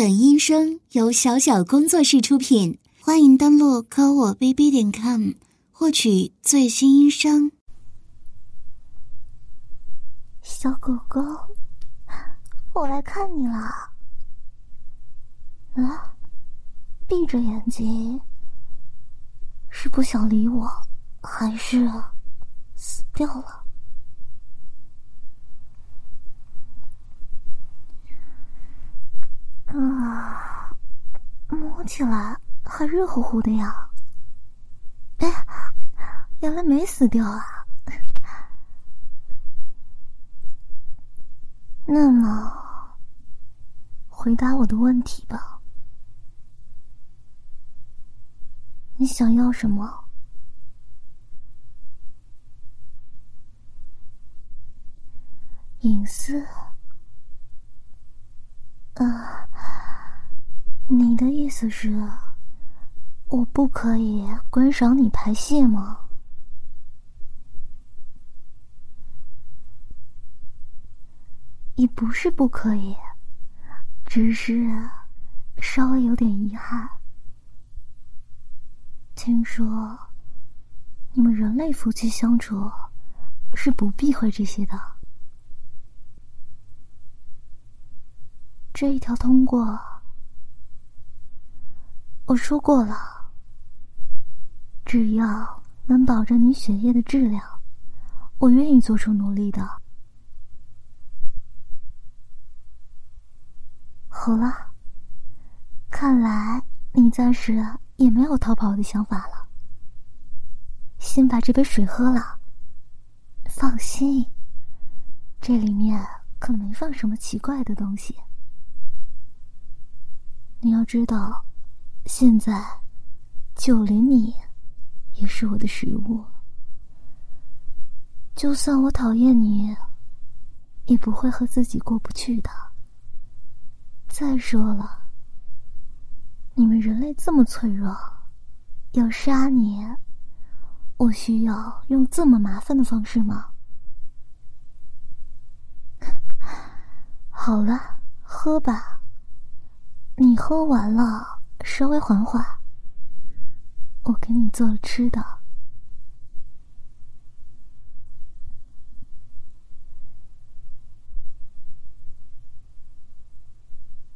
本音声由小小工作室出品，欢迎登录科我 bb 点 com 获取最新音声。小狗狗，我来看你了。啊，闭着眼睛，是不想理我，还是死掉了？啊，摸起来还热乎乎的呀！哎，原来没死掉啊！那么，回答我的问题吧。你想要什么？隐私？啊？你的意思是，我不可以观赏你排泄吗？也不是不可以，只是稍微有点遗憾。听说你们人类夫妻相处是不避讳这些的，这一条通过。我说过了，只要能保证你血液的质量，我愿意做出努力的。好了，看来你暂时也没有逃跑的想法了。先把这杯水喝了。放心，这里面可没放什么奇怪的东西。你要知道。现在，就连你，也是我的食物。就算我讨厌你，也不会和自己过不去的。再说了，你们人类这么脆弱，要杀你，我需要用这么麻烦的方式吗？好了，喝吧。你喝完了。稍微缓缓，我给你做了吃的。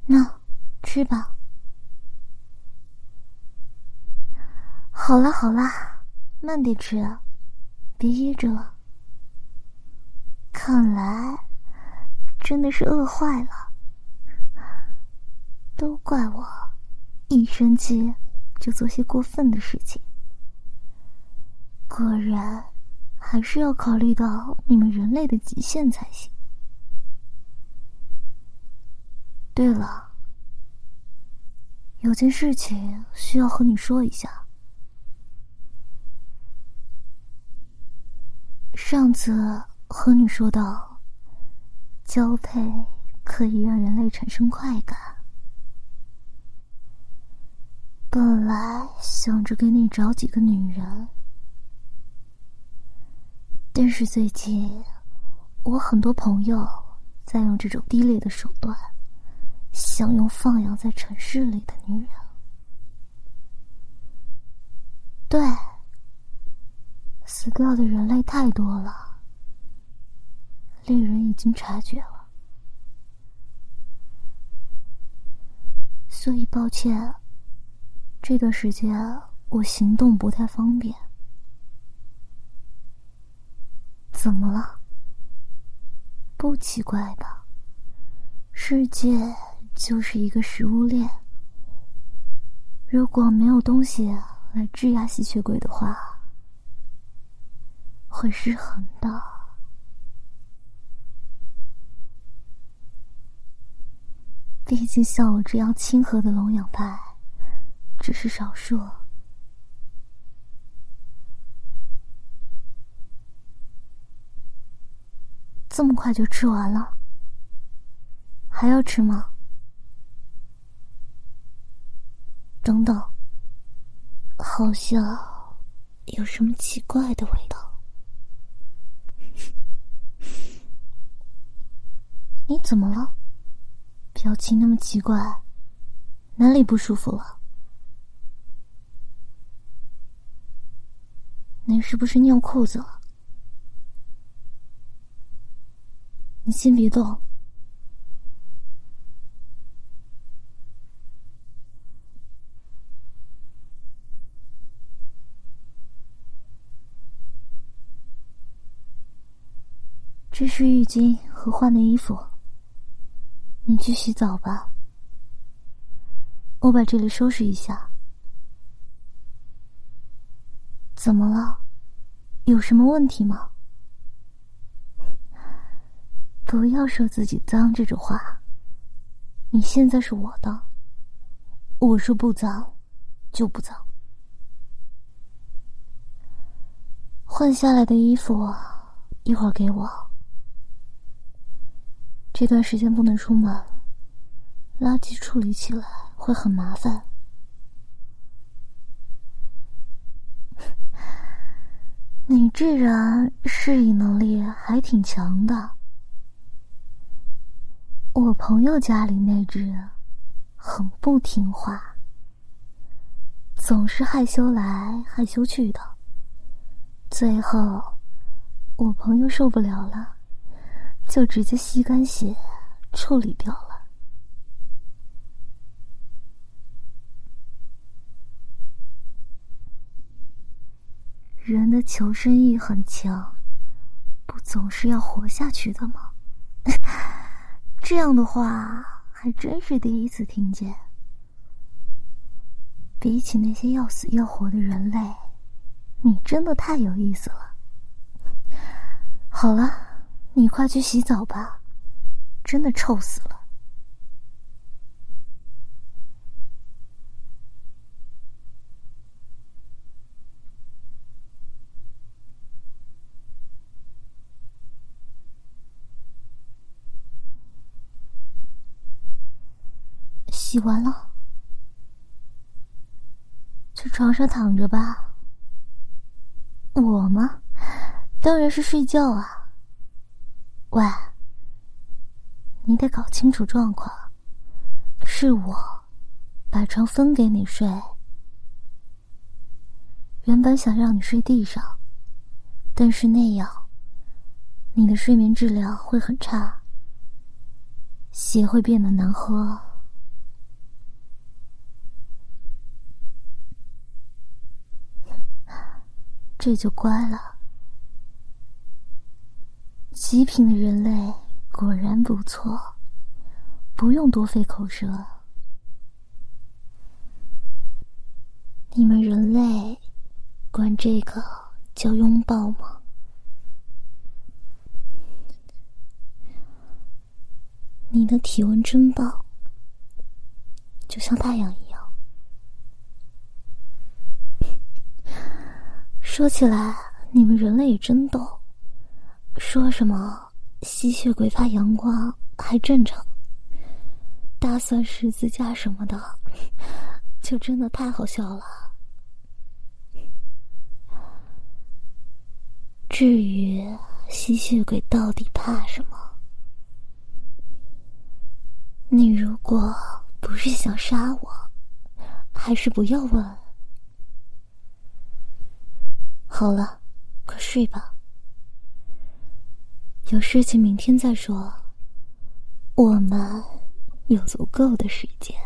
那，吃吧。好啦好啦，慢点吃，别噎着了。看来真的是饿坏了，都怪我。一生气就做些过分的事情，果然还是要考虑到你们人类的极限才行。对了，有件事情需要和你说一下。上次和你说到，交配可以让人类产生快感。本来想着给你找几个女人，但是最近我很多朋友在用这种低劣的手段，想用放养在城市里的女人。对，死掉的人类太多了，猎人已经察觉了，所以抱歉。这段时间我行动不太方便，怎么了？不奇怪吧？世界就是一个食物链，如果没有东西来制压吸血鬼的话，会失衡的。毕竟像我这样亲和的聋养派。只是少数，这么快就吃完了？还要吃吗？等等，好像有什么奇怪的味道。你怎么了？表情那么奇怪，哪里不舒服了？你是不是尿裤子了？你先别动。这是浴巾和换的衣服，你去洗澡吧。我把这里收拾一下。怎么了？有什么问题吗？不要说自己脏这种话。你现在是我的，我说不脏，就不脏。换下来的衣服，一会儿给我。这段时间不能出门，垃圾处理起来会很麻烦。你这人适应能力还挺强的。我朋友家里那只很不听话，总是害羞来害羞去的。最后，我朋友受不了了。就直接吸干血，处理掉。人的求生欲很强，不总是要活下去的吗？这样的话还真是第一次听见。比起那些要死要活的人类，你真的太有意思了。好了。你快去洗澡吧，真的臭死了。洗完了，去床上躺着吧。我吗？当然是睡觉啊。喂，你得搞清楚状况。是我把床分给你睡，原本想让你睡地上，但是那样你的睡眠质量会很差，血会变得难喝，这就乖了。极品的人类果然不错，不用多费口舌。你们人类管这个叫拥抱吗？你的体温真棒，就像太阳一样。说起来，你们人类也真逗。说什么吸血鬼怕阳光还正常，大蒜十字架什么的，就真的太好笑了。至于吸血鬼到底怕什么，你如果不是想杀我，还是不要问。好了，快睡吧。有事情明天再说，我们有足够的时间。